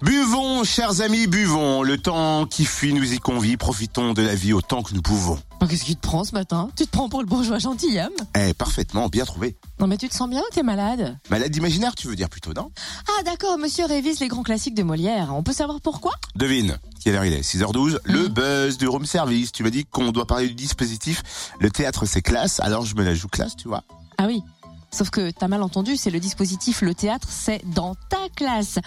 Buvons, chers amis, buvons. Le temps qui fuit nous y convie. Profitons de la vie autant que nous pouvons. Qu'est-ce qui te prend ce matin? Tu te prends pour le bourgeois gentilhomme Eh, parfaitement, bien trouvé. Non mais tu te sens bien ou t'es malade? Malade imaginaire, tu veux dire plutôt, non? Ah d'accord, monsieur révise les grands classiques de Molière. On peut savoir pourquoi? Devine, quelle heure il est? 6h12, le buzz du room service. Tu m'as dit qu'on doit parler du dispositif. Le théâtre, c'est classe, alors je me la joue classe, tu vois. Ah oui. Sauf que t'as mal entendu, c'est le dispositif, le théâtre, c'est dans ta classe.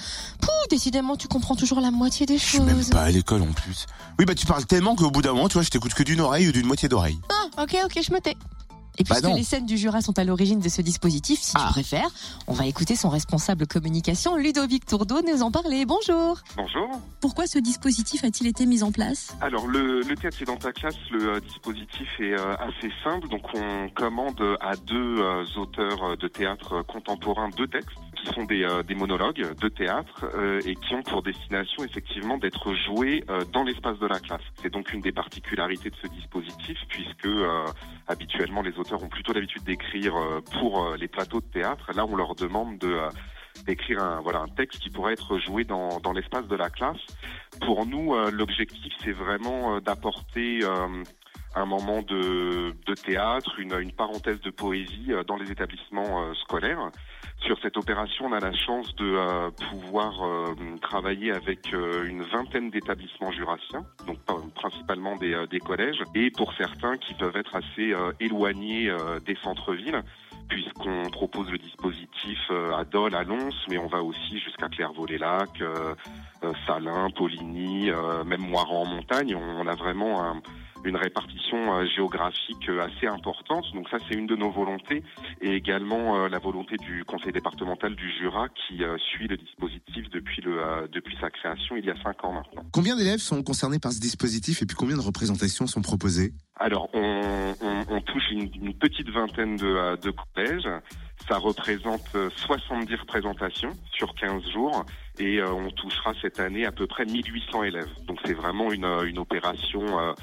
Pouh, décidément, tu comprends toujours la moitié des Je suis même choses. pas à l'école en plus. Oui, bah tu parles tellement qu'au bout d'un moment, tu vois, je t'écoute que d'une oreille ou d'une moitié d'oreille. Ah, ok, ok, je me tais. Et Bah puisque les scènes du Jura sont à l'origine de ce dispositif, si Ah. tu préfères, on va écouter son responsable communication, Ludovic Tourdeau, nous en parler. Bonjour. Bonjour. Pourquoi ce dispositif a-t-il été mis en place? Alors le, le théâtre c'est dans ta classe, le euh, dispositif est euh, assez simple. Donc on commande à deux euh, auteurs de théâtre euh, contemporain deux textes qui sont des, euh, des monologues de théâtre euh, et qui ont pour destination effectivement d'être joués euh, dans l'espace de la classe. C'est donc une des particularités de ce dispositif puisque habituellement les auteurs ont plutôt l'habitude d'écrire pour les plateaux de théâtre. Là on leur demande de d'écrire un voilà un texte qui pourrait être joué dans, dans l'espace de la classe. Pour nous, euh, l'objectif, c'est vraiment euh, d'apporter euh, un moment de, de théâtre, une, une parenthèse de poésie euh, dans les établissements euh, scolaires. Sur cette opération, on a la chance de euh, pouvoir travailler avec une vingtaine d'établissements jurassiens, donc principalement des, des collèges, et pour certains qui peuvent être assez éloignés des centres-villes puisqu'on propose le dispositif à Dole, à Lons, mais on va aussi jusqu'à Clairvaux-les-Lacs, Salins, Poligny, même Moiran en montagne. On, on a vraiment un- une répartition euh, géographique euh, assez importante. Donc ça, c'est une de nos volontés, et également euh, la volonté du Conseil départemental du Jura qui suit le dispositif depuis, le, depuis sa création il y a cinq ans maintenant. Combien d'élèves sont concernés par ce dispositif et puis combien de représentations sont proposées? Alors, on, on- on touche une, une petite vingtaine de, de collèges. Ça représente euh, 70 représentations sur 15 jours et euh, on touchera cette année à peu près 1800 élèves. Donc c'est vraiment une, une opération euh,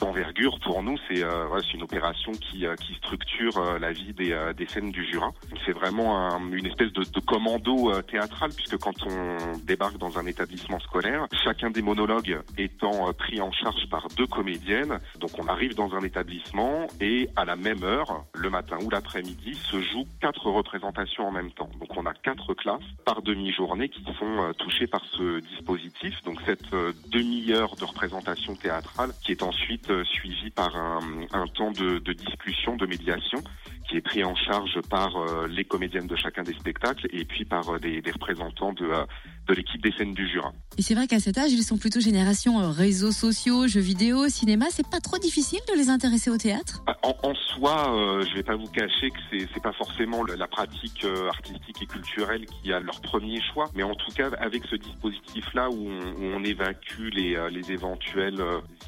d'envergure pour nous. C'est euh, une opération qui, euh, qui structure euh, la vie des, euh, des scènes du Jura. C'est vraiment un- une espèce de, de commando euh, théâtral puisque quand on débarque dans un établissement scolaire, chacun des monologues étant euh, pris en charge par deux comédiennes. Donc on arrive dans un établissement et à la même heure, le matin ou l'après-midi, se jouent quatre représentations en même temps. Donc on a quatre classes par demi-journée qui sont euh, touchées par ce dispositif. Donc cette euh, demi-heure de représentation théâtrale qui est ensuite euh, suivie par un, temps de, discussion, de médiation qui est pris en charge par les comédiennes de chacun des spectacles et puis par des, représentants de, de l'équipe des scènes du Jura. Et c'est vrai qu'à cet âge, ils sont plutôt génération euh, réseaux sociaux, jeux vidéo, cinéma. C'est pas trop difficile de les intéresser au théâtre? En, en soi, euh, je vais pas vous cacher que c'est c'est pas forcément la pratique euh, artistique et culturelle qui a leur premier choix, mais en tout cas avec ce dispositif-là où on, où on évacue les, euh, les éventuelles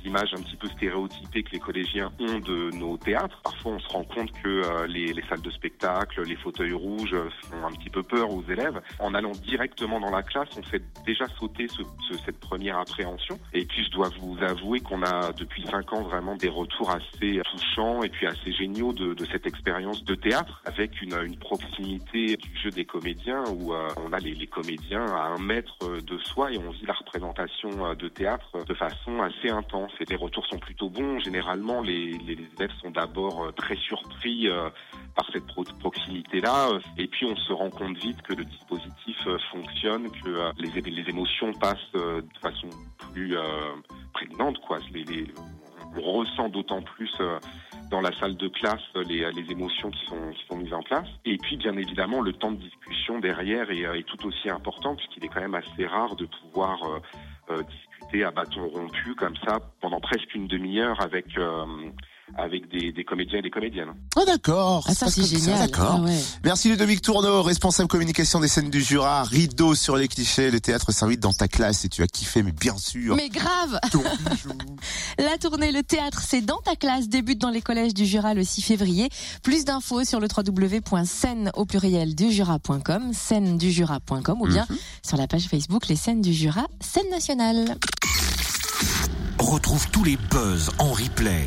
images un petit peu stéréotypées que les collégiens ont de nos théâtres. Parfois, on se rend compte que les, les salles de spectacle, les fauteuils rouges font un petit peu peur aux élèves. En allant directement dans la classe, on fait déjà sauter ce- ce- cette première appréhension. Et puis, je dois vous avouer qu'on a depuis cinq ans vraiment des retours assez touchants et puis assez géniaux de, de cette expérience de théâtre, avec une, une proximité du jeu des comédiens où euh, on a les, les comédiens à un mètre de soi et on vit la représentation euh, de théâtre de façon assez intense. Et les retours sont plutôt bons. Généralement, les, les élèves sont d'abord euh, très surpris euh, par cette pro- proximité-là. euh, Et puis, on se rend compte vite que le dispositif euh, fonctionne, que euh, les, les émotions passent de façon plus prégnante. Quoi. Les, les- on ressent d'autant plus dans la salle de classe les, les émotions qui sont, qui sont mises en place. Et puis, bien évidemment, le temps de discussion derrière est, est tout aussi important, puisqu'il est quand même assez rare de pouvoir euh, discuter à bâton rompu comme ça pendant presque une demi-heure avec... euh, avec des, des comédiens et des comédiennes. Ah d'accord. Ah, ça, c'est génial. D'accord. Ah ouais. Merci Ludovic Tourneau, responsable communication des scènes du Jura, rideau sur les clichés, le théâtre s'invite dans ta classe et tu as kiffé, mais bien sûr. Mais grave. La tournée Le Théâtre, c'est dans ta classe, débute dans les collèges du Jura le 6 février. Plus d'infos sur le www.scène au pluriel du jura.com, scène du jura.com ou bien Mhm. sur la page Facebook Les Scènes du Jura, scène nationale. Retrouve tous les buzz en replay.